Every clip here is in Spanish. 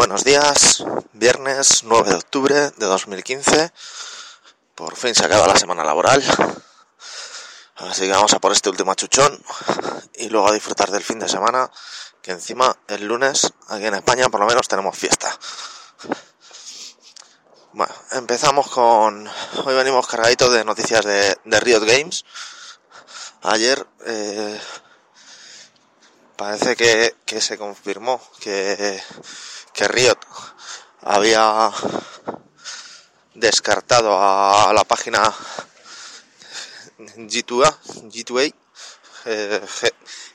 Buenos días, viernes 9 de octubre de 2015. Por fin se acaba la semana laboral. Así que vamos a por este último achuchón y luego a disfrutar del fin de semana, que encima el lunes aquí en España por lo menos tenemos fiesta. Bueno, empezamos con... Hoy venimos cargaditos de noticias de, Riot Games. Ayer eh, parece que, que se confirmó que que Riot había descartado a la página G2A, G2A,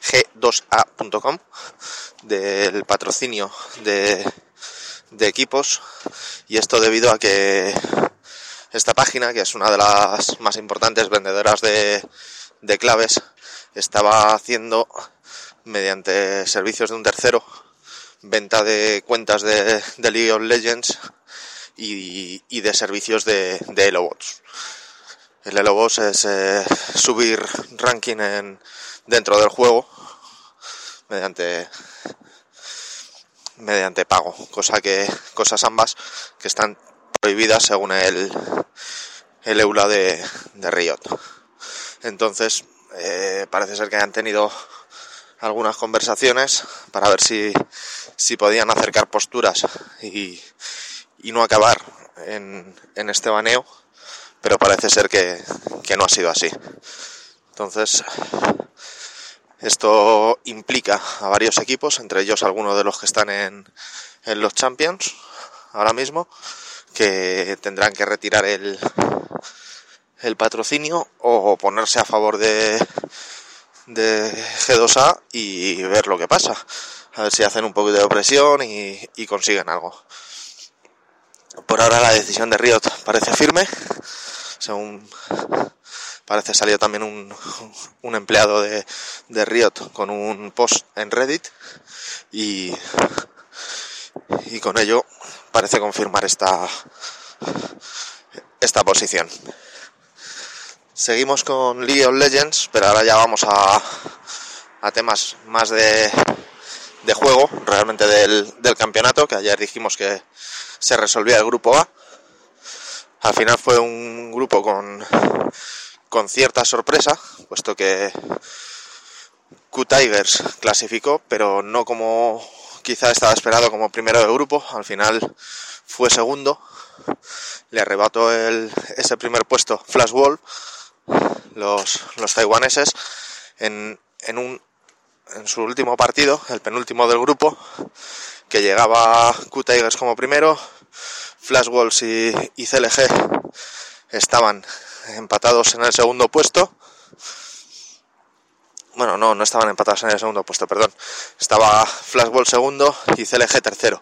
G2A.com del patrocinio de, equipos. Y esto debido a que esta página, que es una de las más importantes vendedoras de, de claves, estaba haciendo mediante servicios de un tercero venta de cuentas de, League of Legends y, de servicios de, de Elobots. El Elobots es eh, subir ranking en, dentro del juego mediante mediante pago, cosa que cosas ambas que están prohibidas según el el EULA de, de Riot. Entonces eh, parece ser que han tenido algunas conversaciones para ver si, si podían acercar posturas y, y no acabar en, en, este baneo, pero parece ser que, que no ha sido así. Entonces, esto implica a varios equipos, entre ellos algunos de los que están en, en los Champions ahora mismo, que tendrán que retirar el, el patrocinio o ponerse a favor de, de G2A y ver lo que pasa. A ver si hacen un poquito de presión y, consiguen algo. Por ahora la decisión de Riot parece firme. Según parece salió también un, un empleado de, de, Riot con un post en Reddit y, y con ello parece confirmar esta, esta posición. Seguimos con League of Legends, pero ahora ya vamos a, a temas más de, de juego, realmente del, del, campeonato, que ayer dijimos que se resolvía el grupo A. Al final fue un grupo con, con cierta sorpresa, puesto que Q-Tigers clasificó, pero no como quizá estaba esperado como primero de grupo, al final fue segundo, le arrebató el, ese primer puesto Flash Wolf los, los taiwaneses en, en, un, en su último partido, el penúltimo del grupo, que llegaba Q-Tigers como primero, Flash Wolves y, y CLG estaban empatados en el segundo puesto. Bueno, no, no estaban empatados en el segundo puesto, perdón. Estaba Flash Wolf segundo y CLG tercero.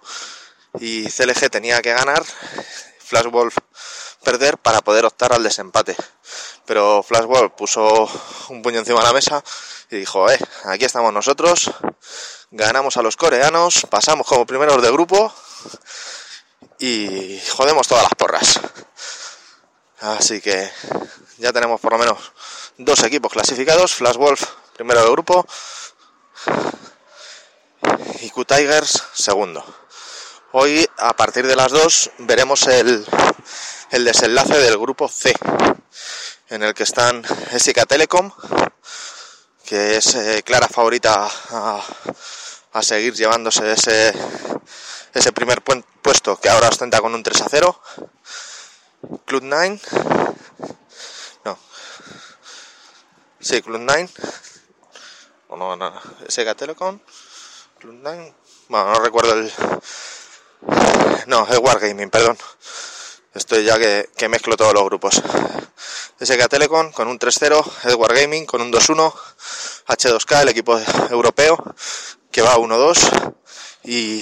Y CLG tenía que ganar, Flash Wolf perder para poder optar al desempate. Pero Flashball puso un puño encima de la mesa y dijo, eh, aquí estamos nosotros, ganamos a los coreanos, pasamos como primeros de grupo y jodemos todas las porras. Así que ya tenemos por lo menos dos equipos clasificados, Flash Wolf primero de grupo y Q Tigers segundo. Hoy a partir de las dos veremos el, el desenlace del grupo C, en el que están SK Telecom, que es eh, clara favorita a, seguir llevándose ese, ese primer puesto que ahora ostenta con un 3 a 0. Club 9, no, sí, Club 9, o no, no, SK Telecom, Club 9, bueno, no recuerdo el, no, es Wargaming, perdón. Estoy ya que, mezclo todos los grupos. SK Telecom con un 3-0, Edward Gaming con un 2-1, H2K, el equipo europeo, que va 1-2, y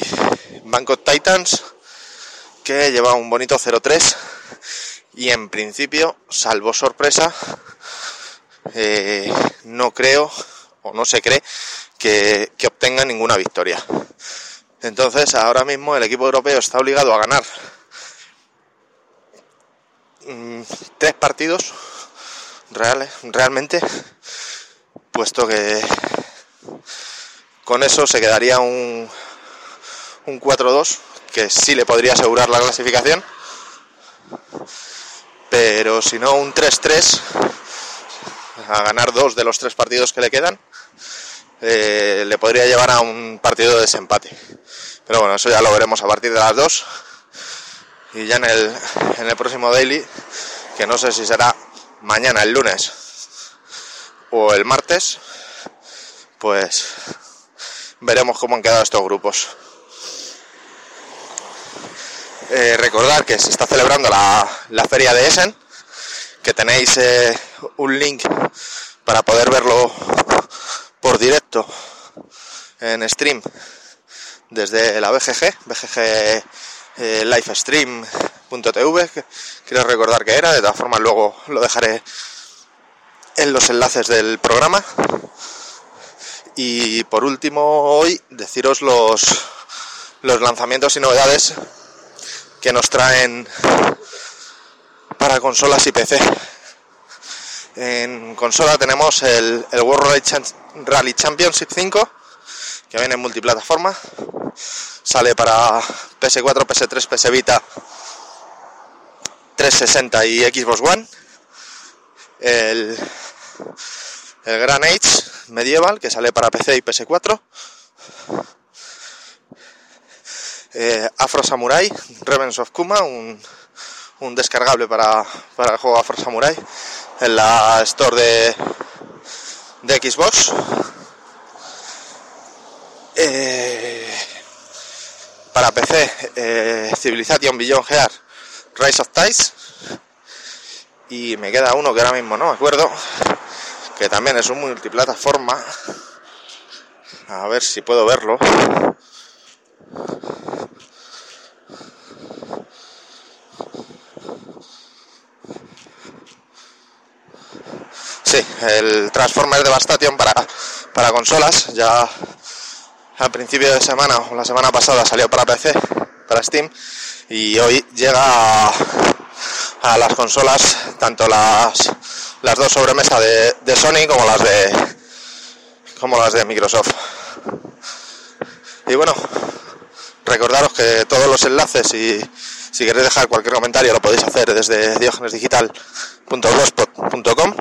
Bangkok Titans, que lleva un bonito 0-3, y en principio, salvo sorpresa, eh, no creo, o no se cree, que, que obtenga ninguna victoria. Entonces, ahora mismo el equipo europeo está obligado a ganar Mm, tres partidos reales, realmente, puesto que con eso se quedaría un, un 4-2, que sí le podría asegurar la clasificación. Pero si no, un 3-3 a ganar dos de los tres partidos que le quedan, eh, le podría llevar a un partido de desempate. Pero bueno, eso ya lo veremos a partir de las dos. Y ya en el, en el próximo daily, que no sé si será mañana, el lunes o el martes, pues veremos cómo han quedado estos grupos. Eh, recordar que se está celebrando la, la feria de Essen, que tenéis eh, un link para poder verlo por directo en stream desde la BGG, BGG eh, livestream.tv, quiero recordar que era, de todas formas luego lo dejaré en los enlaces del programa. Y por último, hoy deciros los, los lanzamientos y novedades que nos traen para consolas y PC. En consola tenemos el, World Rally Championship 5, que viene en multiplataforma. Sale para PS4, PS3, PS Vita, 360 y Xbox One. El, el Grand Age Medieval, que sale para PC y PS4. Eh, Afro Samurai, Revenge of Kuma, un, un descargable para, para, el juego Afro Samurai en la store de, de Xbox. Eh, para PC, eh, Civilization Beyond Gear, Rise of Ties. Y me queda uno que ahora mismo no me acuerdo, que también es un multiplataforma. A ver si puedo verlo. Sí, el Transformers Devastation para, para consolas. Ya a principio de semana o la semana pasada salió para PC, para Steam. Y hoy llega a, las consolas, tanto las, las dos sobremesa de, de Sony como las de como las de Microsoft. Y bueno, recordaros que todos los enlaces y si queréis dejar cualquier comentario lo podéis hacer desde diogenesdigital.blogspot.com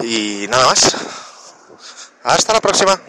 y nada más. Hasta la próxima.